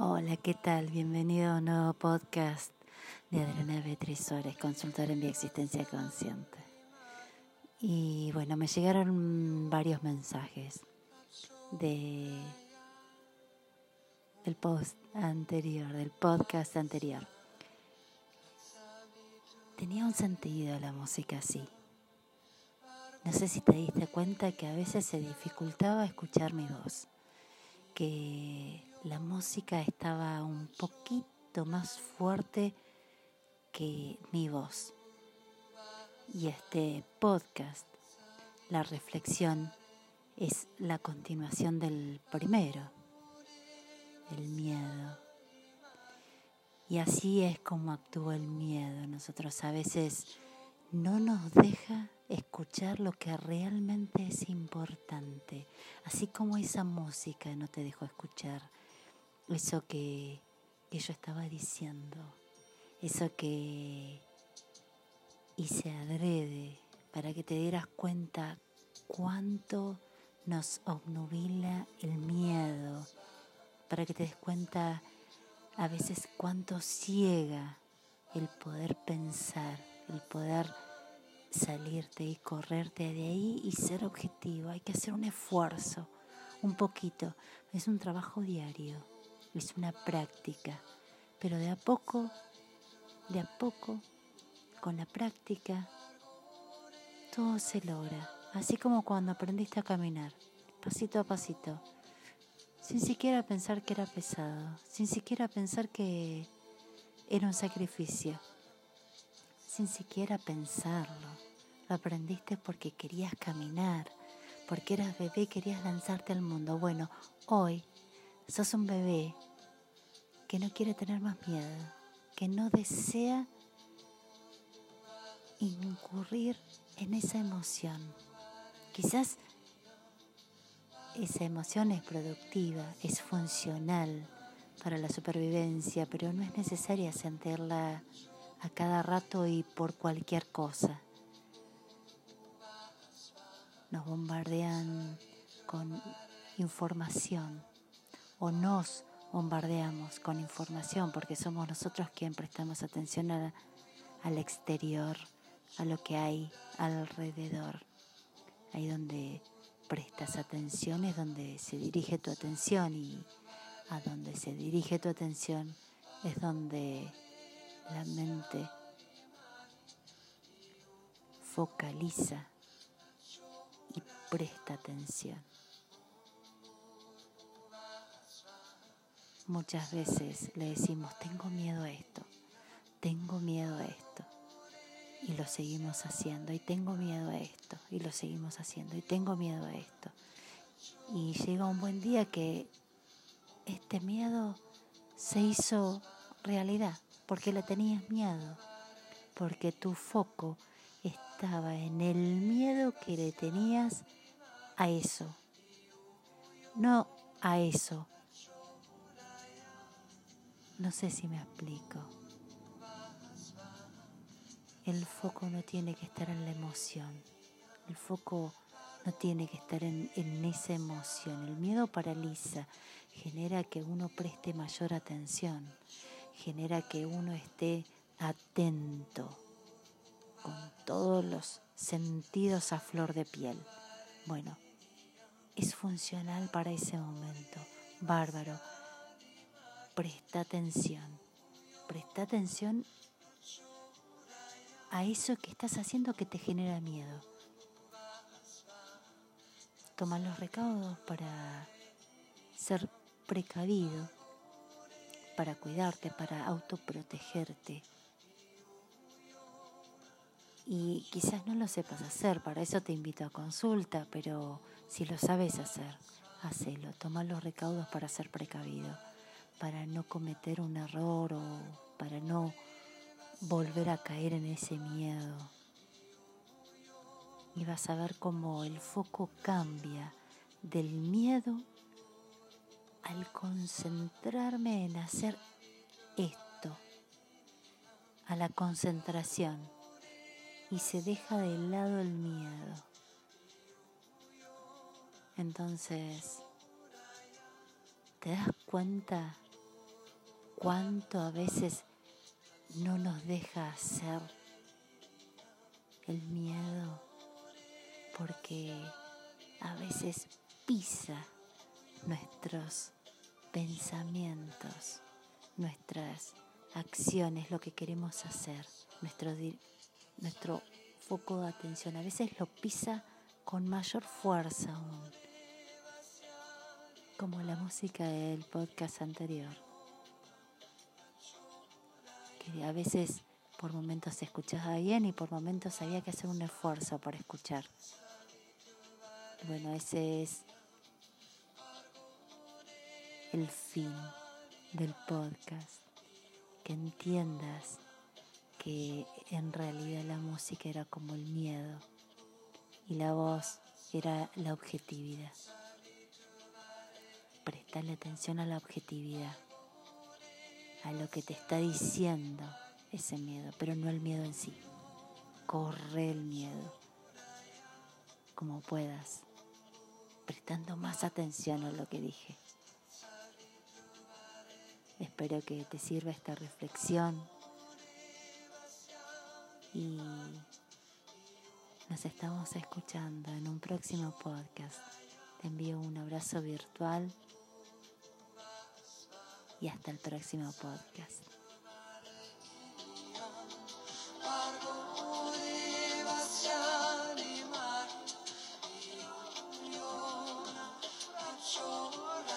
Hola, ¿qué tal? Bienvenido a un nuevo podcast de Adriana Beatriz Suárez, consultora en bioexistencia consciente. Y bueno, me llegaron varios mensajes de del post anterior, del podcast anterior. Tenía un sentido la música así. No sé si te diste cuenta que a veces se dificultaba escuchar mi voz, que la música estaba un poquito más fuerte que mi voz. Y este podcast, la reflexión, es la continuación del primero, el miedo. Y así es como actúa el miedo. Nosotros a veces no nos deja escuchar lo que realmente es importante, así como esa música no te dejó escuchar eso que, yo estaba diciendo, eso que hice adrede para que te dieras cuenta cuánto nos obnubila el miedo, para que te des cuenta a veces cuánto ciega el poder pensar, el poder salirte y correrte de ahí y ser objetivo. Hay que hacer un esfuerzo, un poquito. Es un trabajo diario es una práctica, pero de a poco, de a poco, con la práctica, todo se logra, así como cuando aprendiste a caminar, pasito a pasito, sin siquiera pensar que era pesado, sin siquiera pensar que era un sacrificio, sin siquiera pensarlo. Lo aprendiste porque querías caminar, porque eras bebé querías lanzarte al mundo. Bueno, hoy sos un bebé que no quiere tener más miedo, que no desea incurrir en esa emoción. Quizás esa emoción es productiva, es funcional para la supervivencia, pero no es necesaria sentirla a cada rato y por cualquier cosa. Nos bombardean con información o nos bombardeamos con información porque somos nosotros quien prestamos atención al exterior, a lo que hay alrededor. Ahí donde prestas atención es donde se dirige tu atención y a donde se dirige tu atención es donde la mente focaliza y presta atención. Muchas veces le decimos, tengo miedo a esto, tengo miedo a esto. Y lo seguimos haciendo, y tengo miedo a esto, y lo seguimos haciendo, y tengo miedo a esto. Y llega un buen día que este miedo se hizo realidad, porque le tenías miedo, porque tu foco estaba en el miedo que le tenías a eso, no a eso no sé si me explico. El foco no tiene que estar en la emoción. El foco no tiene que estar en, esa emoción. El miedo paraliza, genera que uno preste mayor atención, genera que uno esté atento, con todos los sentidos a flor de piel. Bueno, es funcional para ese momento. Bárbaro presta atención. Presta atención a eso que estás haciendo que te genera miedo. Toma los recaudos para ser precavido, para cuidarte, para autoprotegerte. Y quizás no lo sepas hacer, para eso te invito a consulta, pero si lo sabes hacer, hacelo. Toma los recaudos para ser precavido para no cometer un error o para no volver a caer en ese miedo. Y vas a ver cómo el foco cambia del miedo al concentrarme en hacer esto, a la concentración, y se deja de lado el miedo. Entonces, ¿te das cuenta cuánto a veces no nos deja hacer el miedo porque a veces pisa nuestros pensamientos, nuestras acciones, lo que queremos hacer, nuestro, nuestro foco de atención. A veces lo pisa con mayor fuerza aún, como la música del podcast anterior, a veces por momentos escuchaba bien y por momentos había que hacer un esfuerzo para escuchar. Bueno, ese es el fin del podcast, que entiendas que en realidad la música era como el miedo y la voz era la objetividad. Prestale atención a la objetividad, a lo que te está diciendo ese miedo, pero no el miedo en sí. Corre el miedo como puedas, prestando más atención a lo que dije. Espero que te sirva esta reflexión y nos estamos escuchando en un próximo podcast. Te envío un abrazo virtual y hasta el próximo podcast.